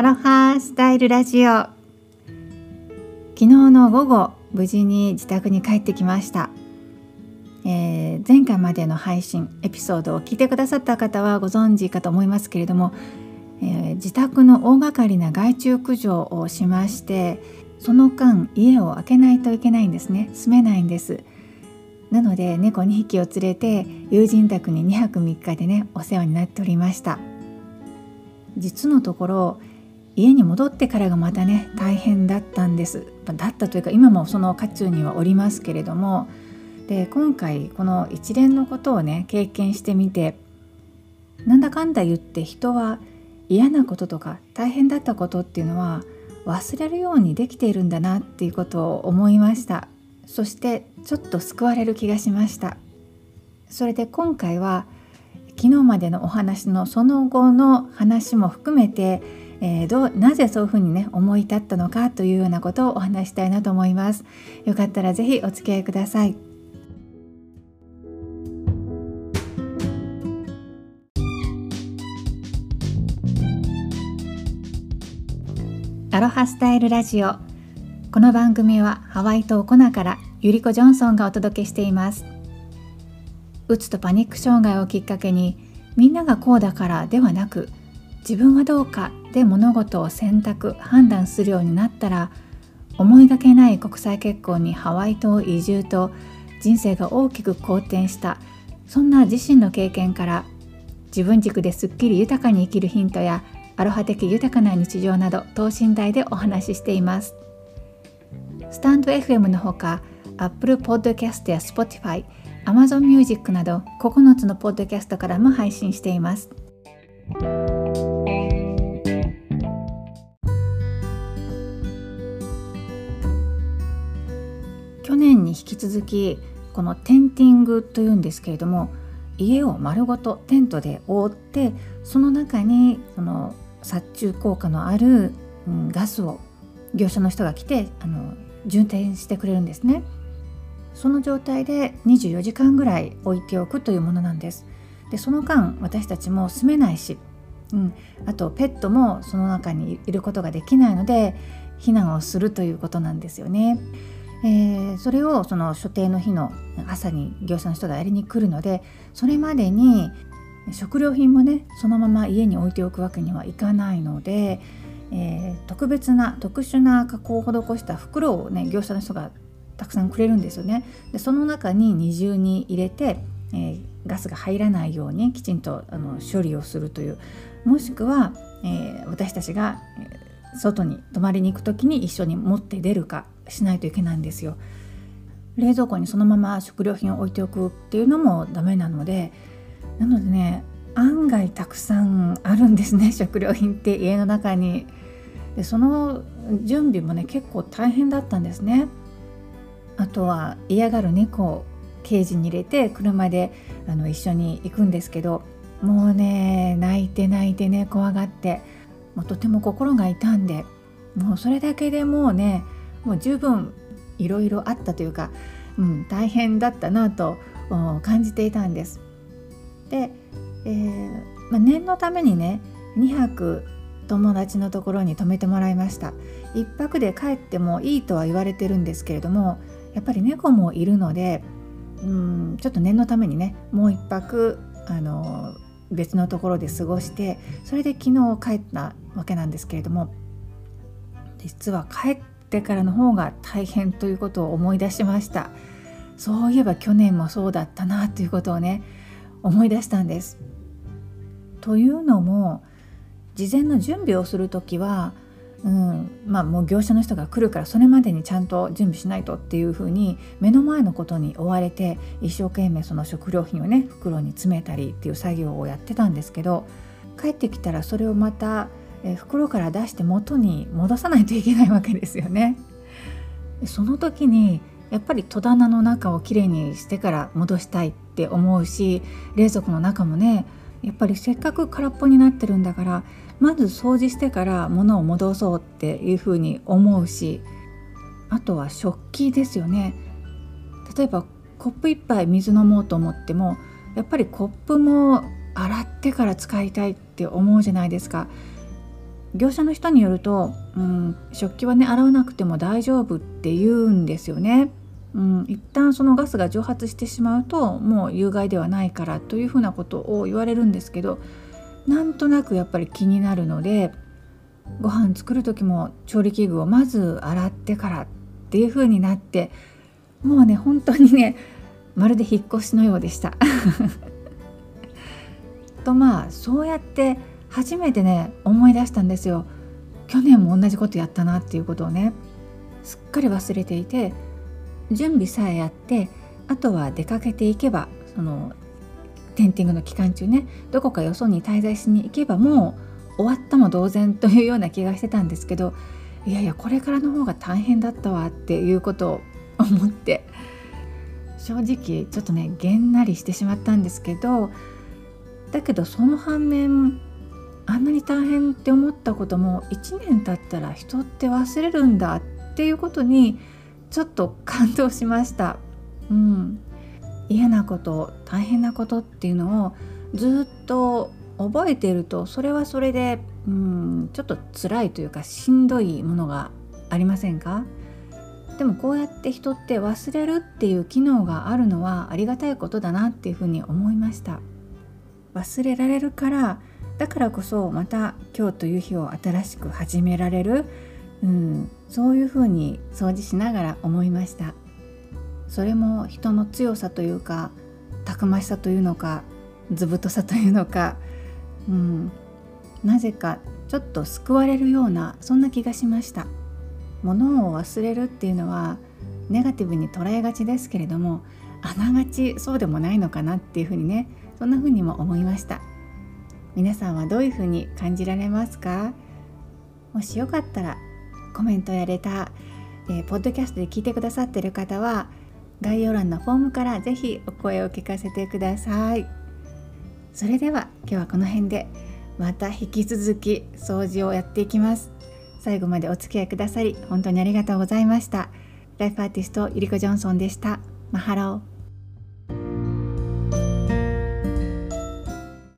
アロハスタイルラジオ。昨日の午後無事に自宅に帰ってきました、えー、前回までの配信エピソードを聞いてくださった方はご存知かと思いますけれども、えー、自宅の大掛かりな害虫駆除をしましてその間家を開けないといけないんですね。住めないんです。なので猫2匹を連れて友人宅に2泊3日でねお世話になっておりました。実のところ家に戻ってからがまたね大変だったんです。だったというか今もその渦中にはおりますけれども。で今回この一連のことをね経験してみてなんだかんだ言って人は嫌なこととか大変だったことっていうのは忘れるようにできているんだなっていうことを思いました。そしてちょっと救われる気がしました。それで今回は昨日までのお話のその後の話も含めてえー、どうなぜそういうふうにね思い立ったのかというようなことをお話したいなと思います。よかったらぜひお付き合いください。アロハスタイルラジオ。この番組はハワイ島コナからゆりこジョンソンがお届けしています。うつとパニック障害をきっかけにみんながこうだからではなく自分はどうかで物事を選択判断するようになったら思いがけない国際結婚にハワイ島移住と人生が大きく好転したそんな自身の経験から自分軸ですっきり豊かに生きるヒントやアロハ的豊かな日常など等身大でお話ししていますスタンド FM のほか Apple Podcast や Spotify Amazon Music など9つのポッドキャストからも配信しています。去年に引き続きこのテンティングというんですけれども家を丸ごとテントで覆ってその中にその殺虫効果のある、うん、ガスを業者の人が来てあの充填してくれるんですねその状態で24時間ぐらい置いておくというものなんですでその間私たちも住めないし、うん、あとペットもその中にいることができないので避難をするということなんですよね。えー、それをその所定の日の朝に業者の人がやりに来るのでそれまでに食料品もねそのまま家に置いておくわけにはいかないので、えー、特別な特殊な加工を施した袋をね業者の人がたくさんくれるんですよね。でその中に二重に入れて、えー、ガスが入らないようにきちんとあの処理をするというもしくは、えー、私たちが外に泊まりに行く時に一緒に持って出るかしないといけないんですよ。冷蔵庫にそのまま食料品を置いておくっていうのもダメなのでなのでね案外たくさんあるんですね 食料品って家の中に。でその準備もね結構大変だったんですね。あとは嫌がる猫をケージに入れて車であの一緒に行くんですけどもうね泣いて泣いてね怖がってもうとても心が痛んでもうそれだけでもうねもう十分いろいろあったというか、うん、大変だったなと感じていたんです。で、えー、まあ、念のためにね2泊友達のところに泊めてもらいました1泊で帰ってもいいとは言われてるんですけれどもやっぱり猫もいるのでうんちょっと念のためにねもう1泊あの別のところで過ごしてそれで昨日帰ったわけなんですけれども実は帰ってからの方が大変ということを思い出しましたそういえば去年もそうだったなということをね思い出したんです。というのも事前の準備をする時はうんまあ、もう業者の人が来るからそれまでにちゃんと準備しないとっていうふうに目の前のことに追われて一生懸命その食料品をね袋に詰めたりっていう作業をやってたんですけど帰ってきたらそれをまたえ袋から出して元に戻さないといけないわけですよね。その時にやっぱり戸棚の中をきれいにしてから戻したいって思うし冷蔵庫の中もねやっぱりせっかく空っぽになってるんだからまず掃除してから物を戻そうっていうふうに思うしあとは食器ですよね例えばコップ1杯水飲もうと思ってもやっぱりコップも洗ってから使いたいって思うじゃないですか業者の人によると、うん、食器はね洗わなくても大丈夫って言うんですよね。うん、一旦そのガスが蒸発してしまうともう有害ではないからというふうなことを言われるんですけどなんとなくやっぱり気になるのでご飯作る時も調理器具をまず洗ってからっていう風になってもうね本当にねまるで引っ越しのようでした。とまあそうやって初めてね思い出したんですよ。去年も同じことやったなっていうことをねすっかり忘れていて準備さえやってあとは出かけていけばそのテンティングの期間中ねどこかよそに滞在しに行けばもう終わったも同然というような気がしてたんですけどいやいやこれからの方が大変だったわっていうことを思って正直ちょっとねげんなりしてしまったんですけどだけどその反面あんなに大変って思ったことも1年経ったら人って忘れるんだっていうことにちょっと感動しました。うん、嫌なこと大変なことっていうのをずっと覚えているとそれはそれでうんちょっと辛いというかしんどいものがありませんか？でもこうやって人って忘れるっていう機能があるのはありがたいことだなっていうふうに思いました。忘れられるからだからこそまた今日という日を新しく始められる、うん、そういうふうに掃除しながら思いました。それも人の強さというかたくましさというのか図太さというのか、うん、なぜかちょっと救われるようなそんな気がしました。物を忘れるっていうのはネガティブに捉えがちですけれどもあながちそうでもないのかなっていうふうにねそんなふうにも思いました。皆さんはどういうふうに感じられますか？もしよかったらコメントやレター、えー、ポッドキャストで聞いてくださっている方は概要欄のフォームからぜひお声を聞かせてください。それでは今日はこの辺でまた引き続き掃除をやっていきます。最後までお付き合いくださり本当にありがとうございました。ライフアーティストゆりこジョンソンでした。マハロー。